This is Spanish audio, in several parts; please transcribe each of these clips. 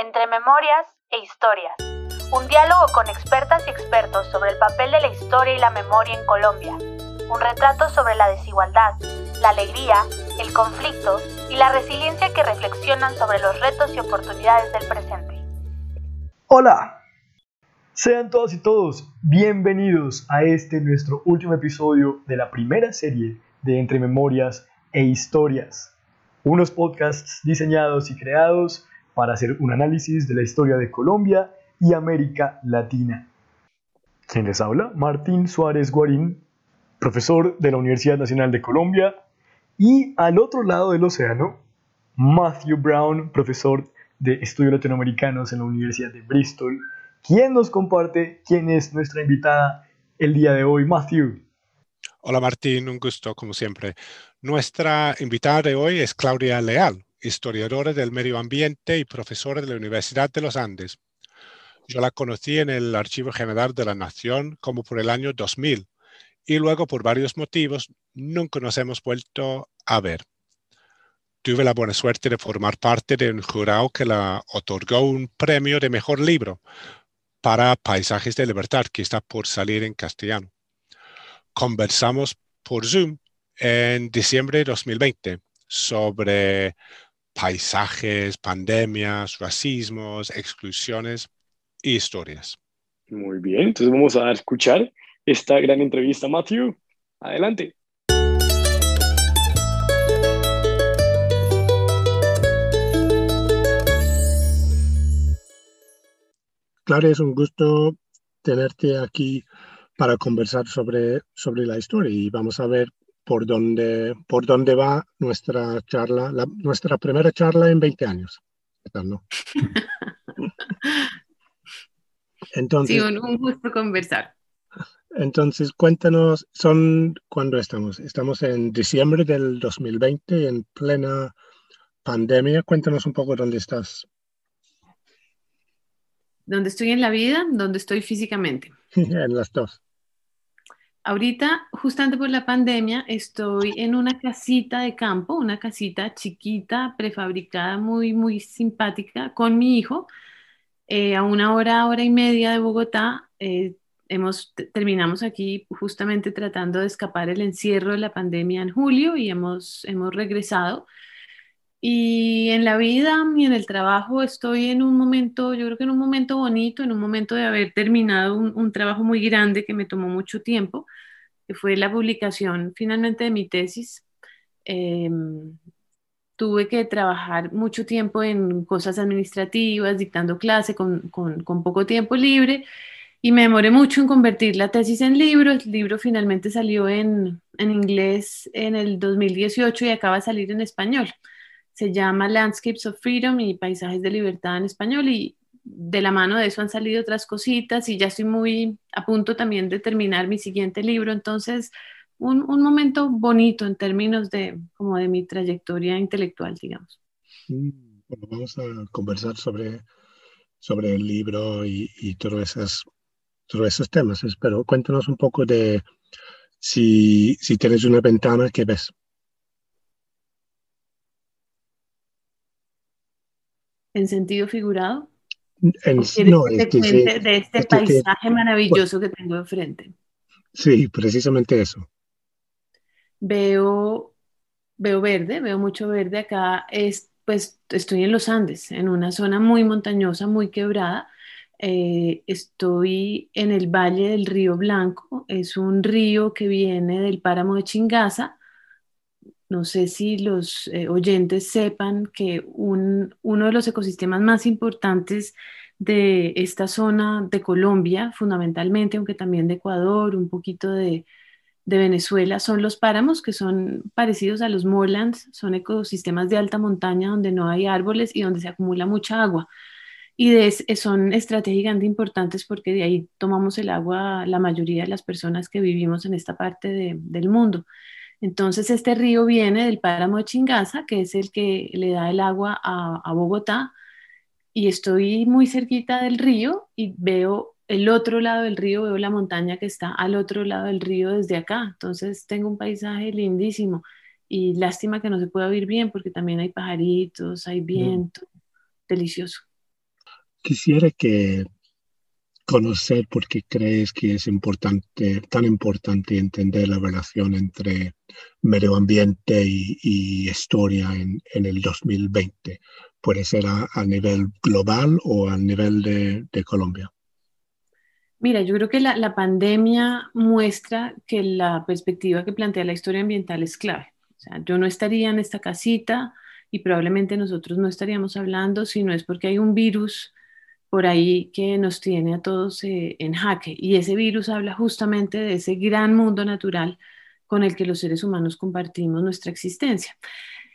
Entre Memorias e Historias. Un diálogo con expertas y expertos sobre el papel de la historia y la memoria en Colombia. Un retrato sobre la desigualdad, la alegría, el conflicto y la resiliencia que reflexionan sobre los retos y oportunidades del presente. Hola, sean todas y todos bienvenidos a este nuestro último episodio de la primera serie de Entre Memorias e Historias. Unos podcasts diseñados y creados para hacer un análisis de la historia de Colombia y América Latina. ¿Quién les habla? Martín Suárez Guarín, profesor de la Universidad Nacional de Colombia, y al otro lado del océano, Matthew Brown, profesor de Estudios Latinoamericanos en la Universidad de Bristol, quien nos comparte quién es nuestra invitada el día de hoy. Matthew. Hola Martín, un gusto como siempre. Nuestra invitada de hoy es Claudia Leal, historiadora del medio ambiente y profesora de la Universidad de los Andes. Yo la conocí en el Archivo General de la Nación como por el año 2000 y luego por varios motivos nunca nos hemos vuelto a ver. Tuve la buena suerte de formar parte de un jurado que la otorgó un premio de mejor libro para Paisajes de Libertad que está por salir en castellano. Conversamos por Zoom en diciembre de 2020 sobre paisajes, pandemias, racismos, exclusiones y historias. Muy bien, entonces vamos a escuchar esta gran entrevista, Matthew. Adelante. Claro, es un gusto tenerte aquí para conversar sobre, sobre la historia y vamos a ver por dónde, por dónde va nuestra charla, nuestra primera charla en 20 años. Entonces, sí, un, gusto conversar. Entonces, cuéntanos, son ¿cuándo estamos? Estamos en diciembre del 2020, en plena pandemia. Cuéntanos un poco dónde estás. ¿Dónde estoy en la vida? ¿Dónde estoy físicamente? en las dos. Ahorita, justamente por la pandemia, estoy en una casita de campo, una casita chiquita, prefabricada, muy, muy simpática, con mi hijo, eh, a una hora, hora y media de Bogotá. Eh, hemos, terminamos aquí justamente tratando de escapar el encierro de la pandemia en julio y hemos, hemos regresado. Y en la vida y en el trabajo estoy en un momento, yo creo que en un momento bonito, en un momento de haber terminado un, trabajo muy grande que me tomó mucho tiempo, fue la publicación finalmente de mi tesis. Em, tuve que trabajar mucho tiempo en cosas administrativas, dictando clase con, poco tiempo libre y me demoré mucho en convertir la tesis en libro. El libro finalmente salió en, en inglés en el 2018 y acaba de salir en español se llama Landscapes of Freedom y Paisajes de Libertad en español y de la mano de eso han salido otras cositas y ya estoy muy a punto también de terminar mi siguiente libro, entonces un, un momento bonito en términos de como de mi trayectoria intelectual, digamos. Bueno, vamos a conversar sobre, sobre el libro y, y todos, esos, todos esos temas, pero cuéntanos un poco de si, si tienes una ventana que ves. en sentido figurado? No, de, de este paisaje maravilloso que tengo enfrente. Sí, precisamente eso. Veo, veo verde, veo mucho verde acá. Es, pues estoy en los Andes, en una zona muy montañosa, muy quebrada. Eh, estoy en el Valle del Río Blanco, es un río que viene del páramo de Chingaza no sé si los eh, oyentes sepan que uno de los ecosistemas más importantes de esta zona de Colombia, fundamentalmente, aunque también de Ecuador, un poquito de, Venezuela, son los páramos, que son parecidos a los moorlands, son ecosistemas de alta montaña donde no hay árboles y donde se acumula mucha agua. Y de, son estratégicamente importantes porque de ahí tomamos el agua la mayoría de las personas que vivimos en esta parte del mundo. Entonces este río viene del páramo de Chingaza, que es el que le da el agua a, Bogotá, y estoy muy cerquita del río y veo el otro lado del río, veo la montaña que está al otro lado del río desde acá. Entonces tengo un paisaje lindísimo y lástima que no se pueda oír bien porque también hay pajaritos, hay viento, delicioso. quisiera que conocer por qué crees que es importante, tan importante entender la relación entre medio ambiente y, historia en, el 2020. Puede ser a, nivel global o a nivel de, Colombia. Mira, yo creo que la, la, pandemia muestra que la perspectiva que plantea la historia ambiental es clave. O sea, yo no estaría en esta casita y probablemente nosotros no estaríamos hablando si no es porque hay un virus por ahí que nos tiene a todos eh, en jaque. Y ese virus habla justamente de ese gran mundo natural con el que los seres humanos compartimos nuestra existencia.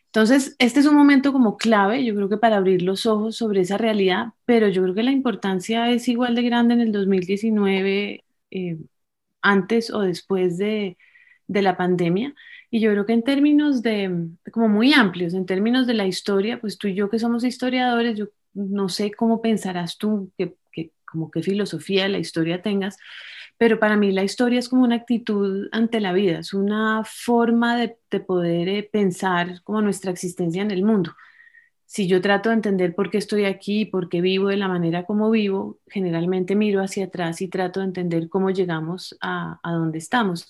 Entonces, este es un momento como clave, yo creo que para abrir los ojos sobre esa realidad, pero yo creo que la importancia es igual de grande en el 2019, eh, antes o después de, de la pandemia. Y yo creo que en términos de, como muy amplios, en términos de la historia, pues tú y yo que somos historiadores, yo no sé cómo pensarás tú, que, como qué filosofía de la historia tengas, pero para mí la historia es como una actitud ante la vida, es una forma de, de poder eh, pensar como nuestra existencia en el mundo si yo trato de entender por qué estoy aquí, por qué vivo de la manera como vivo, generalmente miro hacia atrás y trato de entender cómo llegamos a, a donde estamos.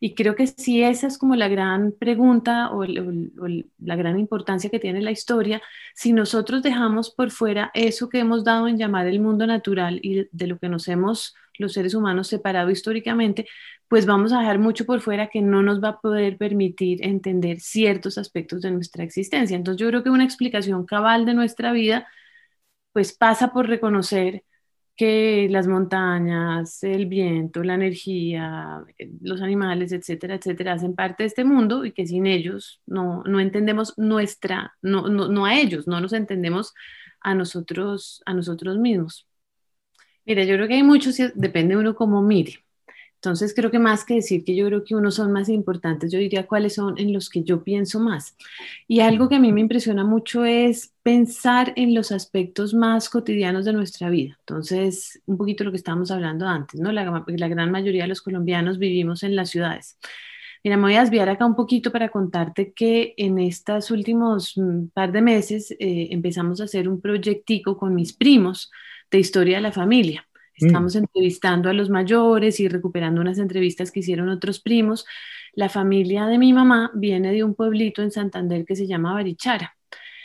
Y creo que si esa es como la gran pregunta o, la gran importancia que tiene la historia, si nosotros dejamos por fuera eso que hemos dado en llamar el mundo natural y de lo que nos hemos los seres humanos separado históricamente, pues vamos a dejar mucho por fuera que no nos va a poder permitir entender ciertos aspectos de nuestra existencia. Entonces yo creo que una explicación cabal de nuestra vida, pues pasa por reconocer que las montañas, el viento, la energía, los animales, etcétera, etcétera, hacen parte de este mundo y que sin ellos no, no entendemos nuestra, no, no, no a ellos, no nos entendemos a nosotros, a nosotros mismos. Mira, yo creo que hay muchos, depende uno cómo mire. Entonces, creo que más que decir que yo creo que unos son más importantes, yo diría cuáles son en los que yo pienso más. Y algo que a mí me impresiona mucho es pensar en los aspectos más cotidianos de nuestra vida. Entonces, un poquito lo que estábamos hablando antes, ¿no? La, la gran mayoría de los colombianos vivimos en las ciudades. Mira, me voy a desviar acá un poquito para contarte que en estos últimos mm, par de meses eh, empezamos a hacer un proyectico con mis primos de historia de la familia. Mm. Estamos entrevistando a los mayores y recuperando unas entrevistas que hicieron otros primos. La familia de mi mamá viene de un pueblito en Santander que se llama Barichara.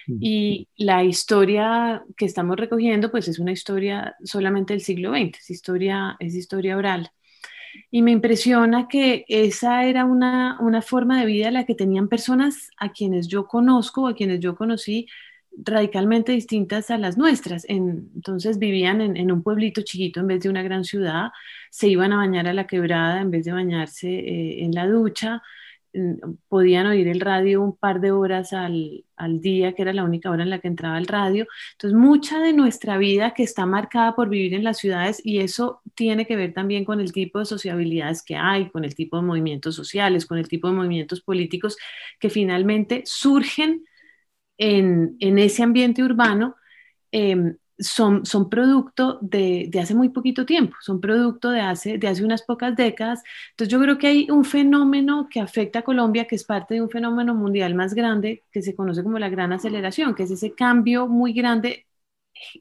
Mm. Y la historia que estamos recogiendo, pues es una historia solamente del siglo XX, es historia, es historia oral. Y me impresiona que esa era una, una forma de vida la que tenían personas a quienes yo conozco, a quienes yo conocí radicalmente distintas a las nuestras. entonces vivían en, un pueblito chiquito en vez de una gran ciudad, se iban a bañar a la quebrada en vez de bañarse eh, en la ducha, podían oír el radio un par de horas al, al, día, que era la única hora en la que entraba el radio. Entonces, mucha de nuestra vida que está marcada por vivir en las ciudades y eso tiene que ver también con el tipo de sociabilidades que hay, con el tipo de movimientos sociales, con el tipo de movimientos políticos que finalmente surgen en, ese ambiente urbano em, son, son producto de, hace muy poquito tiempo, son producto de hace, de hace unas pocas décadas. Entonces yo creo que hay un fenómeno que afecta a Colombia, que es parte de un fenómeno mundial más grande, que se conoce como la gran aceleración, que es ese cambio muy grande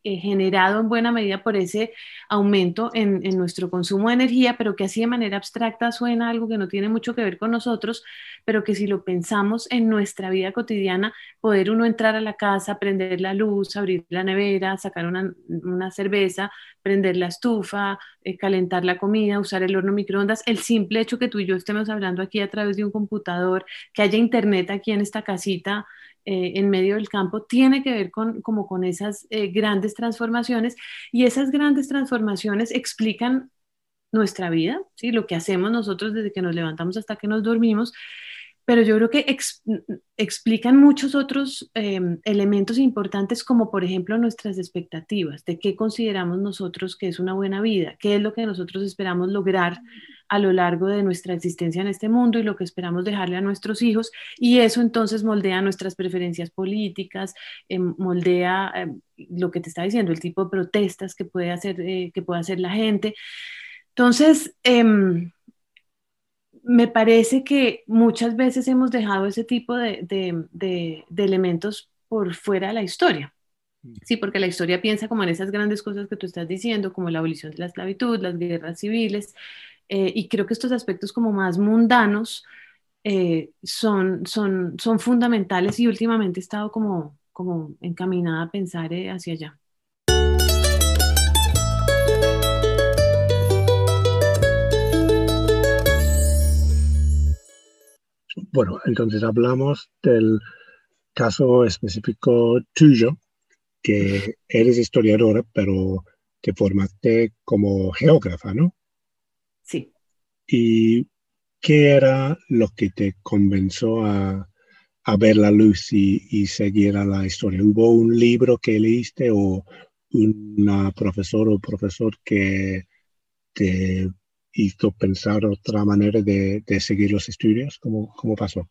eh, generado en buena medida por ese aumento en, nuestro consumo de energía, pero que así de manera abstracta suena algo que no tiene mucho que ver con nosotros, pero que si lo pensamos en nuestra vida cotidiana, poder uno entrar a la casa, prender la luz, abrir la nevera, sacar una, cerveza, prender la estufa, eh, calentar la comida, usar el horno microondas, el simple hecho que tú y yo estemos hablando aquí a través de un computador, que haya internet aquí en esta casita, eh, en medio del campo tiene que ver con, como con esas eh, grandes transformaciones y esas grandes transformaciones explican nuestra vida, ¿sí? lo que hacemos nosotros desde que nos levantamos hasta que nos dormimos, pero yo creo que explican muchos otros em, elementos importantes como por ejemplo nuestras expectativas, de qué consideramos nosotros que es una buena vida, qué es lo que nosotros esperamos lograr a lo largo de nuestra existencia en este mundo y lo que esperamos dejarle a nuestros hijos. Y eso entonces moldea nuestras preferencias políticas, em, moldea em, lo que te está diciendo, el tipo de protestas que puede hacer, eh, que puede hacer la gente. Entonces, me parece que muchas veces hemos dejado ese tipo de, de elementos por fuera de la historia. Sí, porque la historia piensa como en esas grandes cosas que tú estás diciendo, como la abolición de la esclavitud, las guerras civiles, eh, y creo que estos aspectos como más mundanos eh, son, son, son fundamentales y últimamente he estado como, como encaminada a pensar eh, hacia allá. Bueno, entonces hablamos del caso específico tuyo, que eres historiadora, pero te formaste como geógrafa, ¿no? Sí. ¿Y qué era lo que te convenció a, ver la luz y, seguir a la historia? ¿Hubo un libro que leíste o una profesora o profesor que te hizo pensar otra manera de, seguir los estudios? ¿Cómo, ¿Cómo pasó?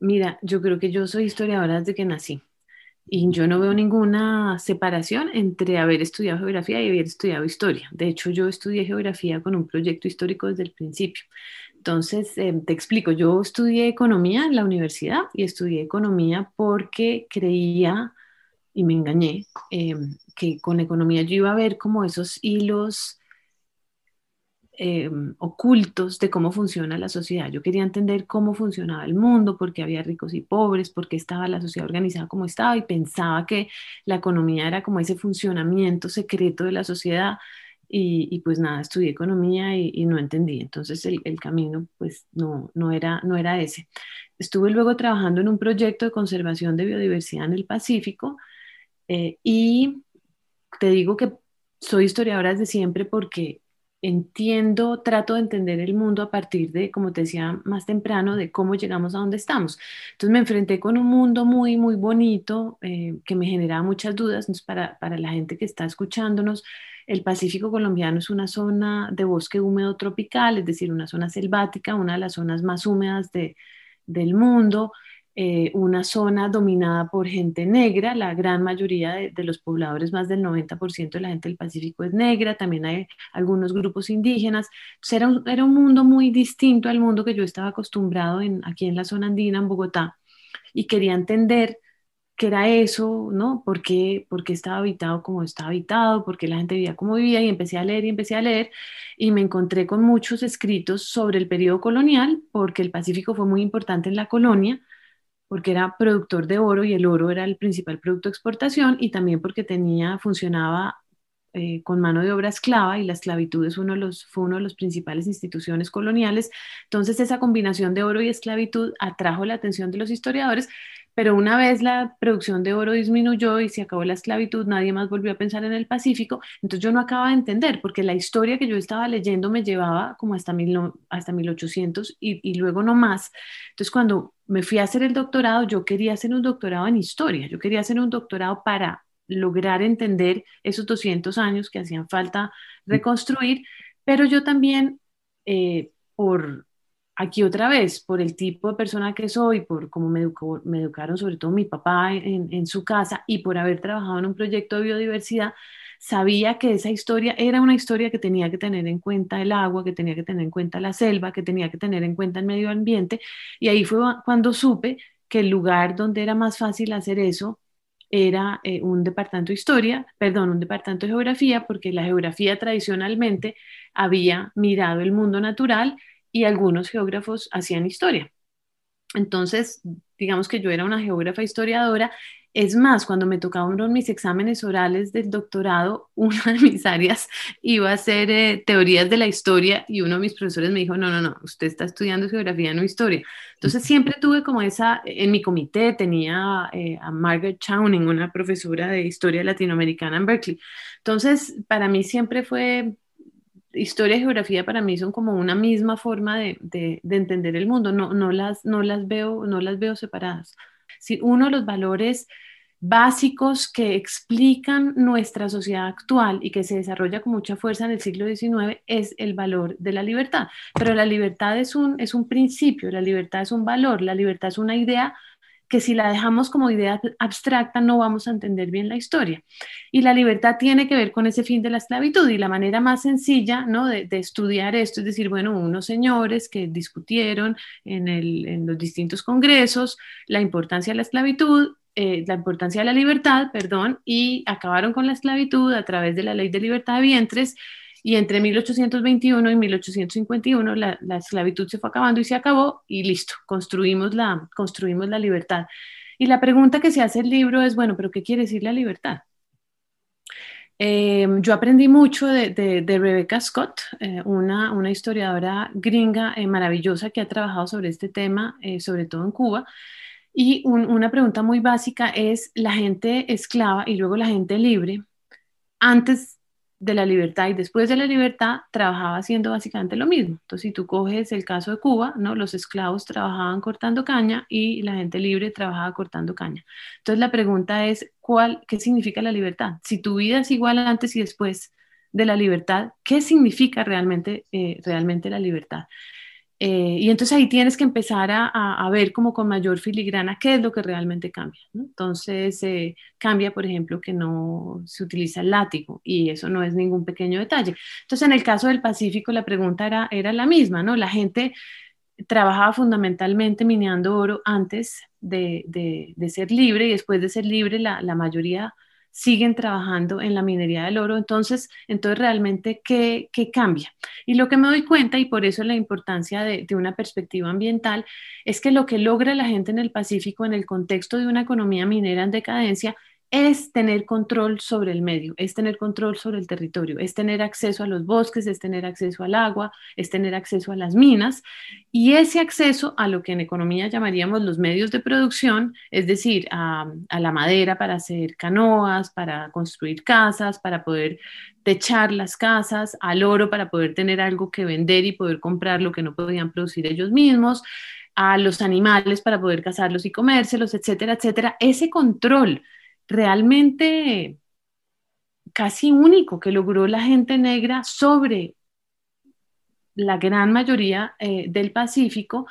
Mira, yo creo que yo soy historiadora desde que nací. Y yo no veo ninguna separación entre haber estudiado geografía y haber estudiado historia. De hecho, yo estudié geografía con un proyecto histórico desde el principio. Entonces, eh, te explico, yo estudié economía en la universidad y estudié economía porque creía, y me engañé, eh, que con economía yo iba a ver como esos hilos eh, ocultos de cómo funciona la sociedad. Yo quería entender cómo funcionaba el mundo, por qué había ricos y pobres, por qué estaba la sociedad organizada como estaba y pensaba que la economía era como ese funcionamiento secreto de la sociedad. Y, pues nada, estudié economía y, no entendí. Entonces el, camino pues no, no, era, no era ese. Estuve luego trabajando en un proyecto de conservación de biodiversidad en el Pacífico eh, y te digo que soy historiadora desde siempre porque entiendo, trato de entender el mundo a partir de, como te decía más temprano, de cómo llegamos a donde estamos. Entonces me enfrenté con un mundo muy, muy bonito eh, que me generaba muchas dudas. para, para la gente que está escuchándonos, el Pacífico colombiano es una zona de bosque húmedo tropical, es decir, una zona selvática, una de las zonas más húmedas de, del mundo. Eh, una zona dominada por gente negra, la gran mayoría de, los pobladores, más del 90% de la gente del Pacífico es negra, también hay algunos grupos indígenas. era, un, era un mundo muy distinto al mundo que yo estaba acostumbrado en, aquí en la zona andina, en Bogotá, y quería entender qué era eso, ¿no? ¿Por qué, ¿Por qué estaba habitado como estaba habitado? ¿Por qué la gente vivía como vivía? Y empecé a leer y empecé a leer y me encontré con muchos escritos sobre el periodo colonial, porque el Pacífico fue muy importante en la colonia porque era productor de oro y el oro era el principal producto de exportación y también porque tenía, funcionaba eh, con mano de obra esclava y la esclavitud es uno de los, fue una de las principales instituciones coloniales. Entonces esa combinación de oro y esclavitud atrajo la atención de los historiadores pero una vez la producción de oro disminuyó y se acabó la esclavitud, nadie más volvió a pensar en el Pacífico, entonces yo no acababa de entender, porque la historia que yo estaba leyendo me llevaba como hasta, mil, hasta 1800 y, y luego no más. Entonces cuando me fui a hacer el doctorado, yo quería hacer un doctorado en historia, yo quería hacer un doctorado para lograr entender esos 200 años que hacían falta reconstruir, pero yo también, eh, por aquí otra vez, por el tipo de persona que soy, por cómo me, educaron sobre todo mi papá en, su casa y por haber trabajado en un proyecto de biodiversidad, sabía que esa historia era una historia que tenía que tener en cuenta el agua, que tenía que tener en cuenta la selva, que tenía que tener en cuenta el medio ambiente. Y ahí fue cuando supe que el lugar donde era más fácil hacer eso era eh, un departamento de historia, perdón, un departamento de geografía, porque la geografía tradicionalmente había mirado el mundo natural y algunos geógrafos hacían historia. Entonces, digamos que yo era una geógrafa historiadora. Es más, cuando me tocaban mis exámenes orales del doctorado, una de mis áreas iba a ser eh, teorías de la historia y uno de mis profesores me dijo, no, no, no, usted está estudiando geografía, no historia. Entonces siempre tuve como esa, en mi comité tenía eh, a Margaret Chowning, una profesora de historia latinoamericana en Berkeley. Entonces, para mí siempre fue historia y geografía para mí son como una misma forma de, de, entender el mundo, no, no, las, no, las veo, no las veo separadas. Si uno de los valores básicos que explican nuestra sociedad actual y que se desarrolla con mucha fuerza en el siglo XIX es el valor de la libertad. Pero la libertad es un, es un principio, la libertad es un valor, la libertad es una idea que si la dejamos como idea abstracta no vamos a entender bien la historia. Y la libertad tiene que ver con ese fin de la esclavitud y la manera más sencilla ¿no? de, estudiar esto es decir, bueno, unos señores que discutieron en, los distintos congresos la importancia de la esclavitud, eh, la importancia de la libertad, perdón, y acabaron con la esclavitud a través de la ley de libertad de vientres. Y entre 1821 y 1851 la, la esclavitud se fue acabando y se acabó y listo, construimos la, construimos la libertad. Y la pregunta que se hace el libro es, bueno, pero ¿qué quiere decir la libertad? Eh, yo aprendí mucho de, de, Rebecca Scott, eh, una, una, historiadora gringa eh, maravillosa que ha trabajado sobre este tema, sobre todo en Cuba. Y una pregunta muy básica es, la gente esclava y luego la gente libre, antes de la libertad y después de la libertad trabajaba haciendo básicamente lo mismo. Entonces, si tú coges el caso de Cuba, ¿no? Los esclavos trabajaban cortando caña y la gente libre trabajaba cortando caña. Entonces, la pregunta es, ¿cuál, ¿qué significa la libertad? Si tu vida es igual antes y después de la libertad, ¿qué significa realmente, eh, realmente la libertad? Eh, y entonces ahí tienes que empezar a, ver como con mayor filigrana qué es lo que realmente cambia. Entonces eh, cambia, por ejemplo, que no se utiliza el látigo y eso no es ningún pequeño detalle. Entonces en el caso del Pacífico la pregunta era, era la misma, ¿no? La gente trabajaba fundamentalmente mineando oro antes de, de, ser libre y después de ser libre la, la mayoría siguen trabajando en la minería del oro. Entonces, entonces realmente, ¿qué, qué cambia? Y lo que me doy cuenta, y por eso la importancia de, de, una perspectiva ambiental, es que lo que logra la gente en el Pacífico en el contexto de una economía minera en decadencia es tener control sobre el medio, es tener control sobre el territorio, es tener acceso a los bosques, es tener acceso al agua, es tener acceso a las minas y ese acceso a lo que en economía llamaríamos los medios de producción, es decir, a, la madera para hacer canoas, para construir casas, para poder techar las casas, al oro para poder tener algo que vender y poder comprar lo que no podían producir ellos mismos, a los animales para poder cazarlos y comérselos, etcétera, etcétera. Ese control realmente casi único que logró la gente negra sobre la gran mayoría eh, del Pacífico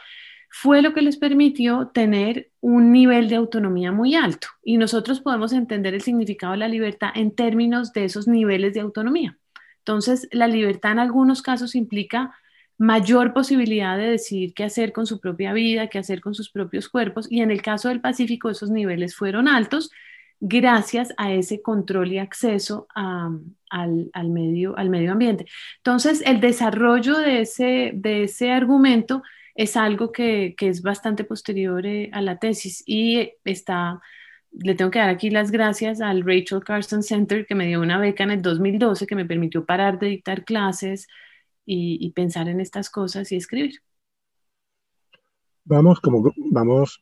fue lo que les permitió tener un nivel de autonomía muy alto. Y nosotros podemos entender el significado de la libertad en términos de esos niveles de autonomía. Entonces, la libertad en algunos casos implica mayor posibilidad de decidir qué hacer con su propia vida, qué hacer con sus propios cuerpos. Y en el caso del Pacífico, esos niveles fueron altos gracias a ese control y acceso al, medio, al medio ambiente. Entonces, el desarrollo de ese, de ese argumento es algo que, es bastante posterior eh, a la tesis y está, le tengo que dar aquí las gracias al Rachel Carson Center que me dio una beca en el 2012 que me permitió parar de dictar clases y, pensar en estas cosas y escribir. Vamos, como vamos,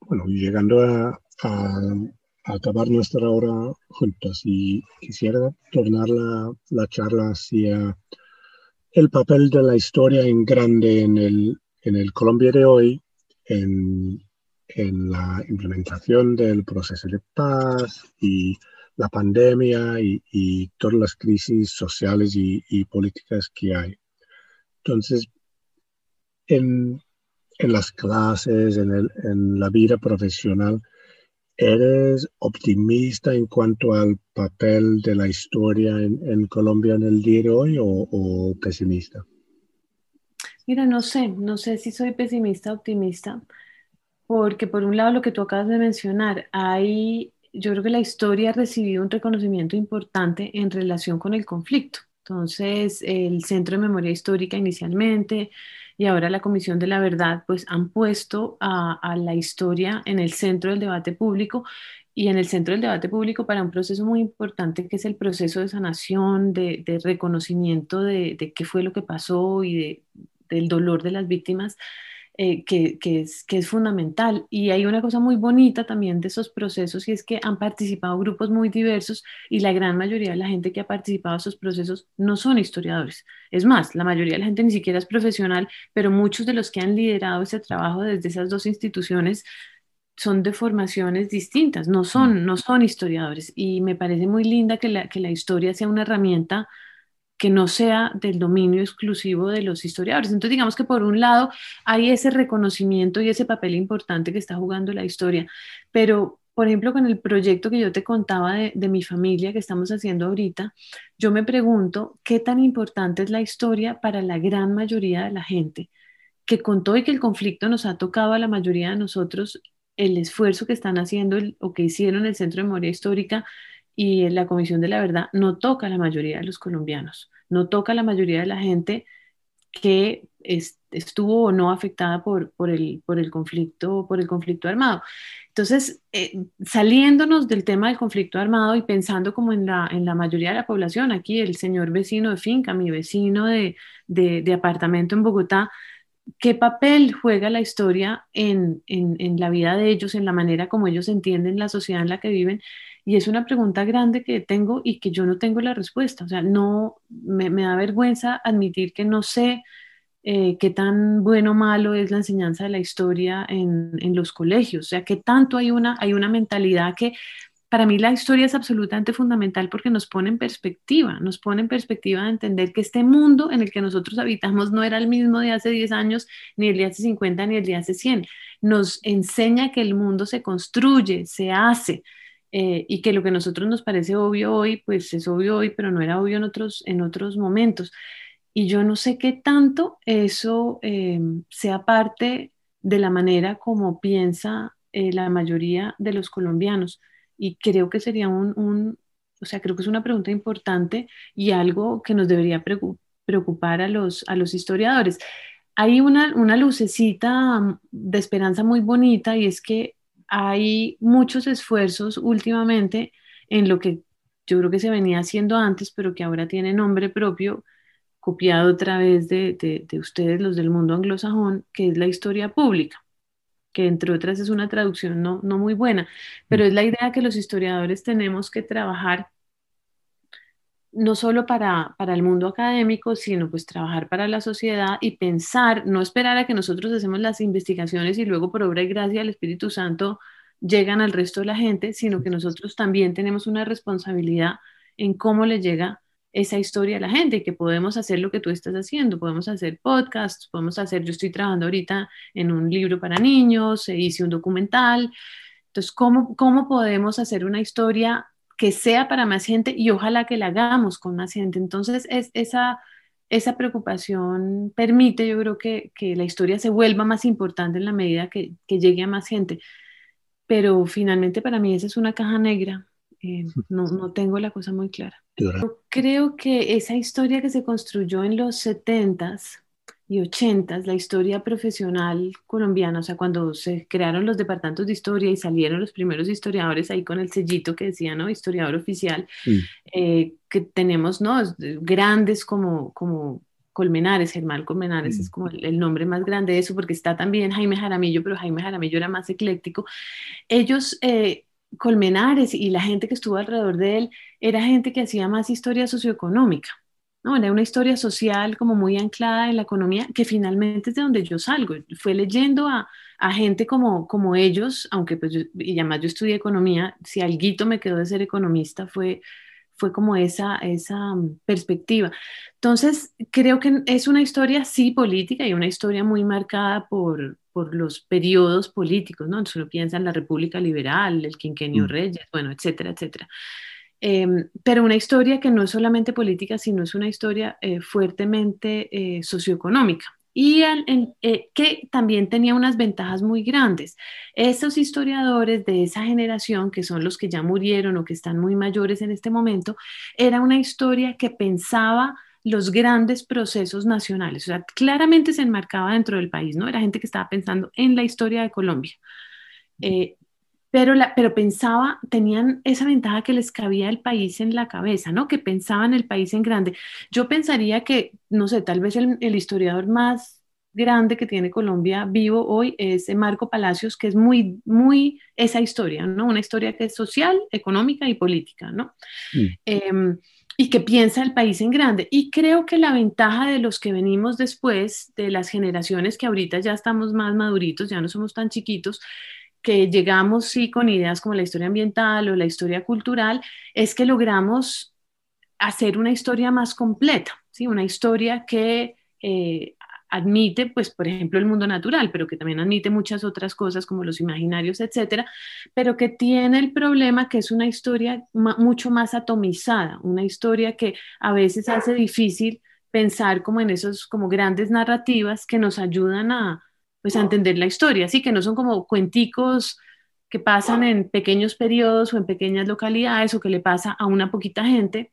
bueno, llegando a acabar nuestra hora juntos y quisiera tornar la, la, charla hacia el papel de la historia en grande en el, en el Colombia de hoy, en, en la implementación del proceso de paz y la pandemia y, y todas las crisis sociales y, y, políticas que hay. Entonces, en, en las clases, en, el, en la vida profesional, ¿Eres optimista en cuanto al papel de la historia en, Colombia en el día de hoy o, pesimista? Mira, no sé, no sé si soy pesimista o optimista, porque por un lado lo que tú acabas de mencionar, hay, yo creo que la historia ha recibido un reconocimiento importante en relación con el conflicto. Entonces, el Centro de Memoria Histórica inicialmente, y ahora la Comisión de la Verdad, pues han puesto a, la historia en el centro del debate público y en el centro del debate público para un proceso muy importante que es el proceso de sanación, de, reconocimiento de, de, qué fue lo que pasó y de, del dolor de las víctimas eh, que, es, que es fundamental. Y hay una cosa muy bonita también de esos procesos y es que han participado grupos muy diversos y la gran mayoría de la gente que ha participado en esos procesos no son historiadores. Es más, la mayoría de la gente ni siquiera es profesional, pero muchos de los que han liderado ese trabajo desde esas dos instituciones son de formaciones distintas, no son, mm. no son historiadores. Y me parece muy linda que la, que la historia sea una herramienta que no sea del dominio exclusivo de los historiadores. Entonces, digamos que por un lado hay ese reconocimiento y ese papel importante que está jugando la historia, pero por ejemplo, con el proyecto que yo te contaba de, mi familia que estamos haciendo ahorita, yo me pregunto qué tan importante es la historia para la gran mayoría de la gente que contó y que el conflicto nos ha tocado a la mayoría de nosotros el esfuerzo que están haciendo o que hicieron el Centro de Memoria Histórica y la Comisión de la Verdad no toca a la mayoría de los colombianos, no toca a la mayoría de la gente que estuvo o no afectada por, por, el, por, el conflicto, por el conflicto armado. Entonces, eh, saliéndonos del tema del conflicto armado y pensando como en la, en la mayoría de la población, aquí el señor vecino de finca, mi vecino de, de, de apartamento en Bogotá, ¿qué papel juega la historia en, en, en, la vida de ellos, en la manera como ellos entienden la sociedad en la que viven? Y es una pregunta grande que tengo y que yo no tengo la respuesta. O sea, no me, me da vergüenza admitir que no sé eh, qué tan bueno o malo es la enseñanza de la historia en, en, los colegios. O sea, qué tanto hay una, hay una mentalidad que para mí la historia es absolutamente fundamental porque nos pone en perspectiva, nos pone en perspectiva de entender que este mundo en el que nosotros habitamos no era el mismo de hace 10 años, ni el de hace 50, ni el de hace 100. Nos enseña que el mundo se construye, se hace. Eh, y que lo que a nosotros nos parece obvio hoy, pues es obvio hoy, pero no era obvio en otros, en otros momentos. Y yo no sé qué tanto eso eh, sea parte de la manera como piensa eh, la mayoría de los colombianos. Y creo que sería un, un, o sea, creo que es una pregunta importante y algo que nos debería preocupar a los, a los historiadores. Hay una, una lucecita de esperanza muy bonita y es que hay muchos esfuerzos últimamente en lo que yo creo que se venía haciendo antes, pero que ahora tiene nombre propio, copiado otra vez de, ustedes, los del mundo anglosajón, que es la historia pública, que entre otras es una traducción no, no muy buena, pero es la idea que los historiadores tenemos que trabajar no solo para, para, el mundo académico, sino pues trabajar para la sociedad y pensar, no esperar a que nosotros hacemos las investigaciones y luego por obra y gracia del Espíritu Santo llegan al resto de la gente, sino que nosotros también tenemos una responsabilidad en cómo le llega esa historia a la gente que podemos hacer lo que tú estás haciendo, podemos hacer podcasts, podemos hacer, yo estoy trabajando ahorita en un libro para niños, hice un documental, entonces, ¿cómo, cómo podemos hacer una historia que sea para más gente y ojalá que la hagamos con más gente? Entonces, es, esa, esa preocupación permite, yo creo que, que, la historia se vuelva más importante en la medida que, que llegue a más gente. Pero finalmente para mí esa es una caja negra eh, no, no, tengo la cosa muy clara. Yo creo que esa historia que se construyó en los 70s y 80s, la historia profesional colombiana, o sea, cuando se crearon los departamentos de historia y salieron los primeros historiadores ahí con el sellito que decía, ¿no? Historiador oficial, eh, que tenemos, ¿no? Grandes como, como Colmenares, Germán Colmenares es como el, el, nombre más grande de eso, porque está también Jaime Jaramillo, pero Jaime Jaramillo era más ecléctico. Ellos eh, Colmenares y la gente que estuvo alrededor de él era gente que hacía más historia socioeconómica, ¿no? Era una historia social como muy anclada en la economía, que finalmente es de donde yo salgo. Fue leyendo a, a gente como, como ellos, aunque pues yo, y además yo estudié economía, si alguito me quedó de ser economista fue, fue como esa, esa mm, perspectiva. Entonces, creo que es una historia sí política y una historia muy marcada por, por los periodos políticos, ¿no? Entonces uno piensa en la República Liberal, el Quinquenio mm. Reyes, bueno, etcétera, etcétera. Eh, pero una historia que no es solamente política, sino es una historia eh, fuertemente eh, socioeconómica y en, eh, que también tenía unas ventajas muy grandes. Esos historiadores de esa generación, que son los que ya murieron o que están muy mayores en este momento, era una historia que pensaba los grandes procesos nacionales, o sea, claramente se enmarcaba dentro del país, ¿no? Era gente que estaba pensando en la historia de Colombia. Eh, pero, la, pero pensaba, tenían esa ventaja que les cabía el país en la cabeza, ¿no? Que pensaban el país en grande. Yo pensaría que, no sé, tal vez el, el historiador más grande que tiene Colombia vivo hoy es Marco Palacios, que es muy, muy esa historia, ¿no? Una historia que es social, económica y política, ¿no? Mm. Eh, y que piensa el país en grande. Y creo que la ventaja de los que venimos después, de las generaciones que ahorita ya estamos más maduritos, ya no somos tan chiquitos, que llegamos sí con ideas como la historia ambiental o la historia cultural, es que logramos hacer una historia más completa, ¿sí? una historia que eh, admite, pues, por ejemplo, el mundo natural, pero que también admite muchas otras cosas como los imaginarios, etcétera, pero que tiene el problema que es una historia mucho más atomizada, una historia que a veces hace difícil pensar como en esos como grandes narrativas que nos ayudan a, pues a entender la historia, así que no son como cuenticos que pasan en pequeños periodos o en pequeñas localidades o que le pasa a una poquita gente,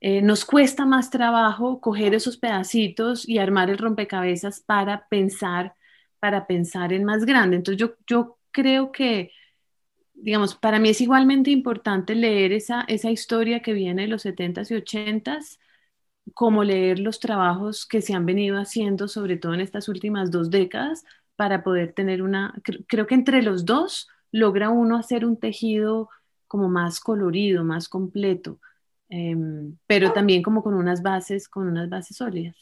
eh, nos cuesta más trabajo coger esos pedacitos y armar el rompecabezas para pensar, para pensar en más grande. Entonces yo, yo creo que, digamos, para mí es igualmente importante leer esa, esa historia que viene de los 70s y 80s, como leer los trabajos que se han venido haciendo, sobre todo en estas últimas dos décadas, para poder tener una, creo que entre los dos logra uno hacer un tejido como más colorido, más completo, em, pero también como con unas bases, con unas bases sólidas.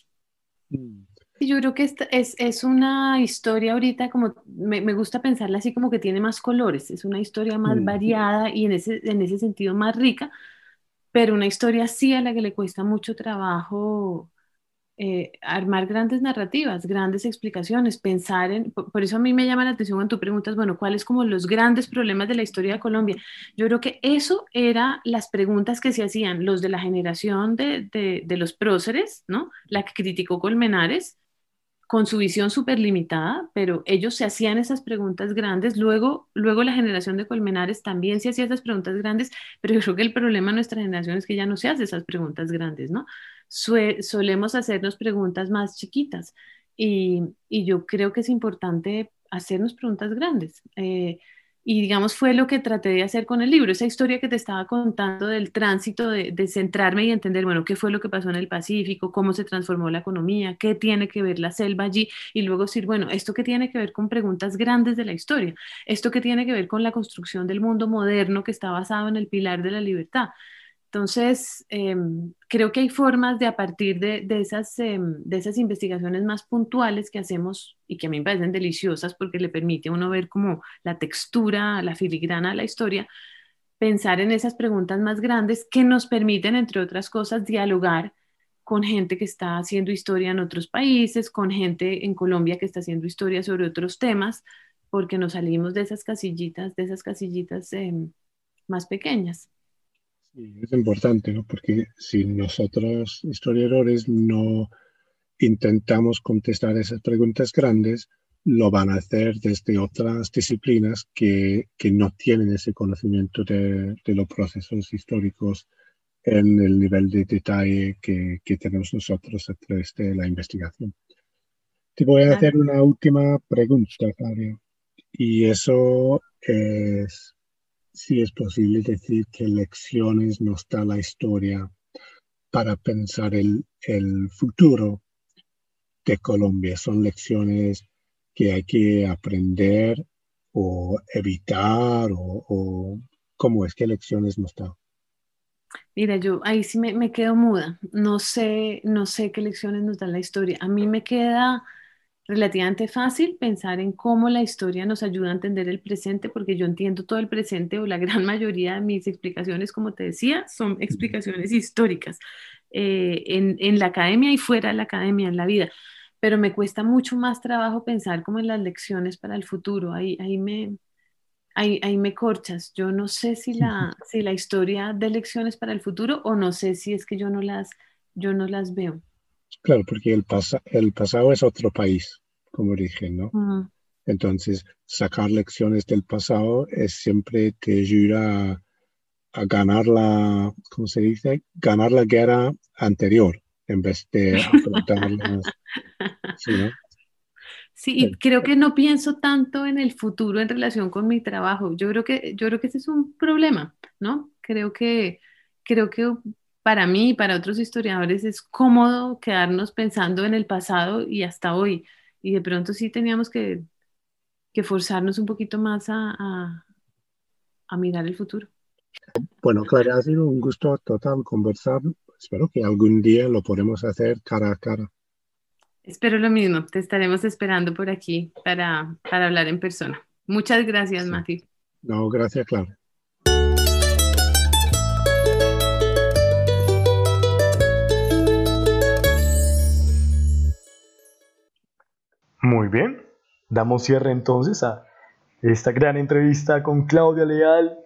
Mm. Y yo creo que esta es, es, una historia ahorita como, me, me, gusta pensarla así como que tiene más colores, es una historia más mm. variada y en ese, en ese sentido más rica, pero una historia así a la que le cuesta mucho trabajo eh, armar grandes narrativas, grandes explicaciones, pensar en, por, eso a mí me llama la atención cuando tú preguntas, bueno, ¿cuáles como los grandes problemas de la historia de Colombia? Yo creo que eso eran las preguntas que se hacían los de la generación de, de, de los próceres, ¿no? La que criticó Colmenares, con su visión súper limitada, pero ellos se hacían esas preguntas grandes. Luego, luego la generación de Colmenares también se hacía esas preguntas grandes, pero yo creo que el problema de nuestra generación es que ya no se hace esas preguntas grandes, ¿no? solemos hacernos preguntas más chiquitas y, y, yo creo que es importante hacernos preguntas grandes. Eh, y digamos, fue lo que traté de hacer con el libro, esa historia que te estaba contando del tránsito, de, centrarme y entender, bueno, qué fue lo que pasó en el Pacífico, cómo se transformó la economía, qué tiene que ver la selva allí, y luego decir, bueno, esto que tiene que ver con preguntas grandes de la historia, esto que tiene que ver con la construcción del mundo moderno que está basado en el pilar de la libertad. Entonces, em, creo que hay formas de a partir de, esas, em, de esas investigaciones más puntuales que hacemos y que a mí me parecen deliciosas porque le permite a uno ver como la textura, la filigrana la historia, pensar en esas preguntas más grandes que nos permiten, entre otras cosas, dialogar con gente que está haciendo historia en otros países, con gente en Colombia que está haciendo historia sobre otros temas, porque nos salimos de esas casillitas, de esas casillitas em, más pequeñas. Sí, es importante, ¿no? Porque si nosotros, historiadores, no intentamos contestar esas preguntas grandes, lo van a hacer desde otras disciplinas que, que no tienen ese conocimiento de, de, los procesos históricos en el nivel de detalle que, que, tenemos nosotros a través de la investigación. Te voy a hacer una última pregunta, Claudia, y eso es si es posible decir que lecciones nos da la historia para pensar el, el futuro de Colombia. Son lecciones que hay que aprender o evitar o, cómo es que lecciones nos da. Mira, yo ahí sí me, me, quedo muda. No sé, no sé qué lecciones nos da la historia. A mí me queda relativamente fácil pensar en cómo la historia nos ayuda a entender el presente, porque yo entiendo todo el presente o la gran mayoría de mis explicaciones, como te decía, son explicaciones históricas eh, en, en, la academia y fuera de la academia, en la vida. Pero me cuesta mucho más trabajo pensar como en las lecciones para el futuro. Ahí, ahí, me, ahí, ahí me corchas. Yo no sé si la, si la historia de lecciones para el futuro o no sé si es que yo no las, yo no las veo. Claro, porque el, el pasado es otro país, como dije, ¿no? Entonces, sacar lecciones del pasado es siempre te ayuda a, ganar la, ¿cómo se dice? Ganar la guerra anterior en vez de afrontarlas. ¿sí, no? Sí, creo que no pienso tanto en el futuro en relación con mi trabajo. Yo creo que, yo creo que ese es un problema, ¿no? Creo que, creo que para mí y para otros historiadores es cómodo quedarnos pensando en el pasado y hasta hoy. Y de pronto sí teníamos que, que forzarnos un poquito más a, a, mirar el futuro. Bueno, Clara, ha sido un gusto total conversar. Espero que algún día lo podamos hacer cara a cara. Espero lo mismo. Te estaremos esperando por aquí para, para hablar en persona. Muchas gracias, Mati. No, gracias, Clara. Muy bien, damos cierre entonces a esta gran entrevista con Claudia Leal.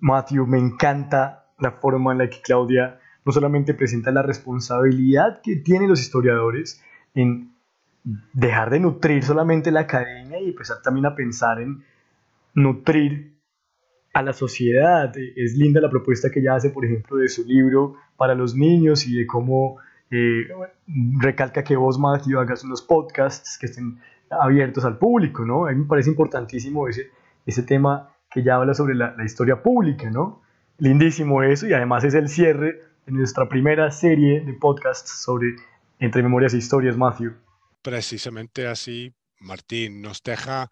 Matthew, me encanta la forma en la que Claudia no solamente presenta la responsabilidad que tienen los historiadores en dejar de nutrir solamente la academia y empezar también a pensar en nutrir a la sociedad. Es linda la propuesta que ella hace, por ejemplo, de su libro para los niños y de cómo eh, recalca que vos, Matthew, hagas unos podcasts que estén abiertos al público, ¿no? A mí me parece importantísimo ese, ese tema que ya habla sobre la, la historia pública, ¿no? Lindísimo eso y además es el cierre de nuestra primera serie de podcasts sobre Entre Memorias e Historias, Matthew. Precisamente así, Martín, nos deja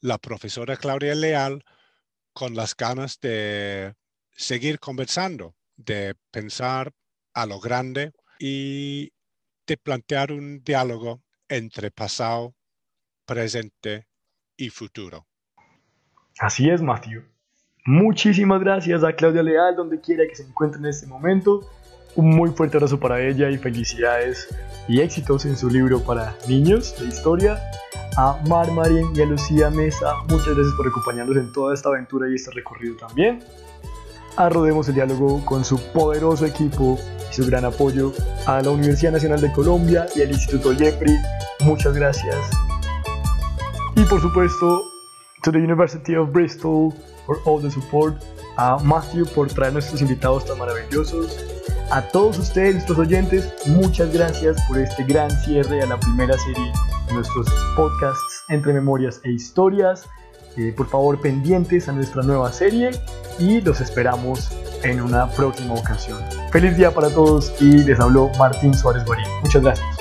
la profesora Claudia Leal con las ganas de seguir conversando, de pensar a lo grande y de plantear un diálogo entre pasado, presente y futuro. Así es, Matthew. Muchísimas gracias a Claudia Leal, donde quiera que se encuentre en este momento. Un muy fuerte abrazo para ella y felicidades y éxitos en su libro para niños de historia. A Mar Marín y a Lucía Mesa, muchas gracias por acompañarnos en toda esta aventura y este recorrido también. A Rodemos el Diálogo con su poderoso equipo y su gran apoyo. A la Universidad Nacional de Colombia y al Instituto Yepri, muchas gracias. Y por supuesto, to the University of Bristol for all the support. A Matthew por traer nuestros invitados tan maravillosos a todos ustedes, nuestros oyentes, muchas gracias por este gran cierre a la primera serie de nuestros podcasts entre memorias e historias. Eh, por favor, pendientes a nuestra nueva serie y los esperamos en una próxima ocasión. Feliz día para todos y les habló Martín Suárez Guarín. Muchas gracias.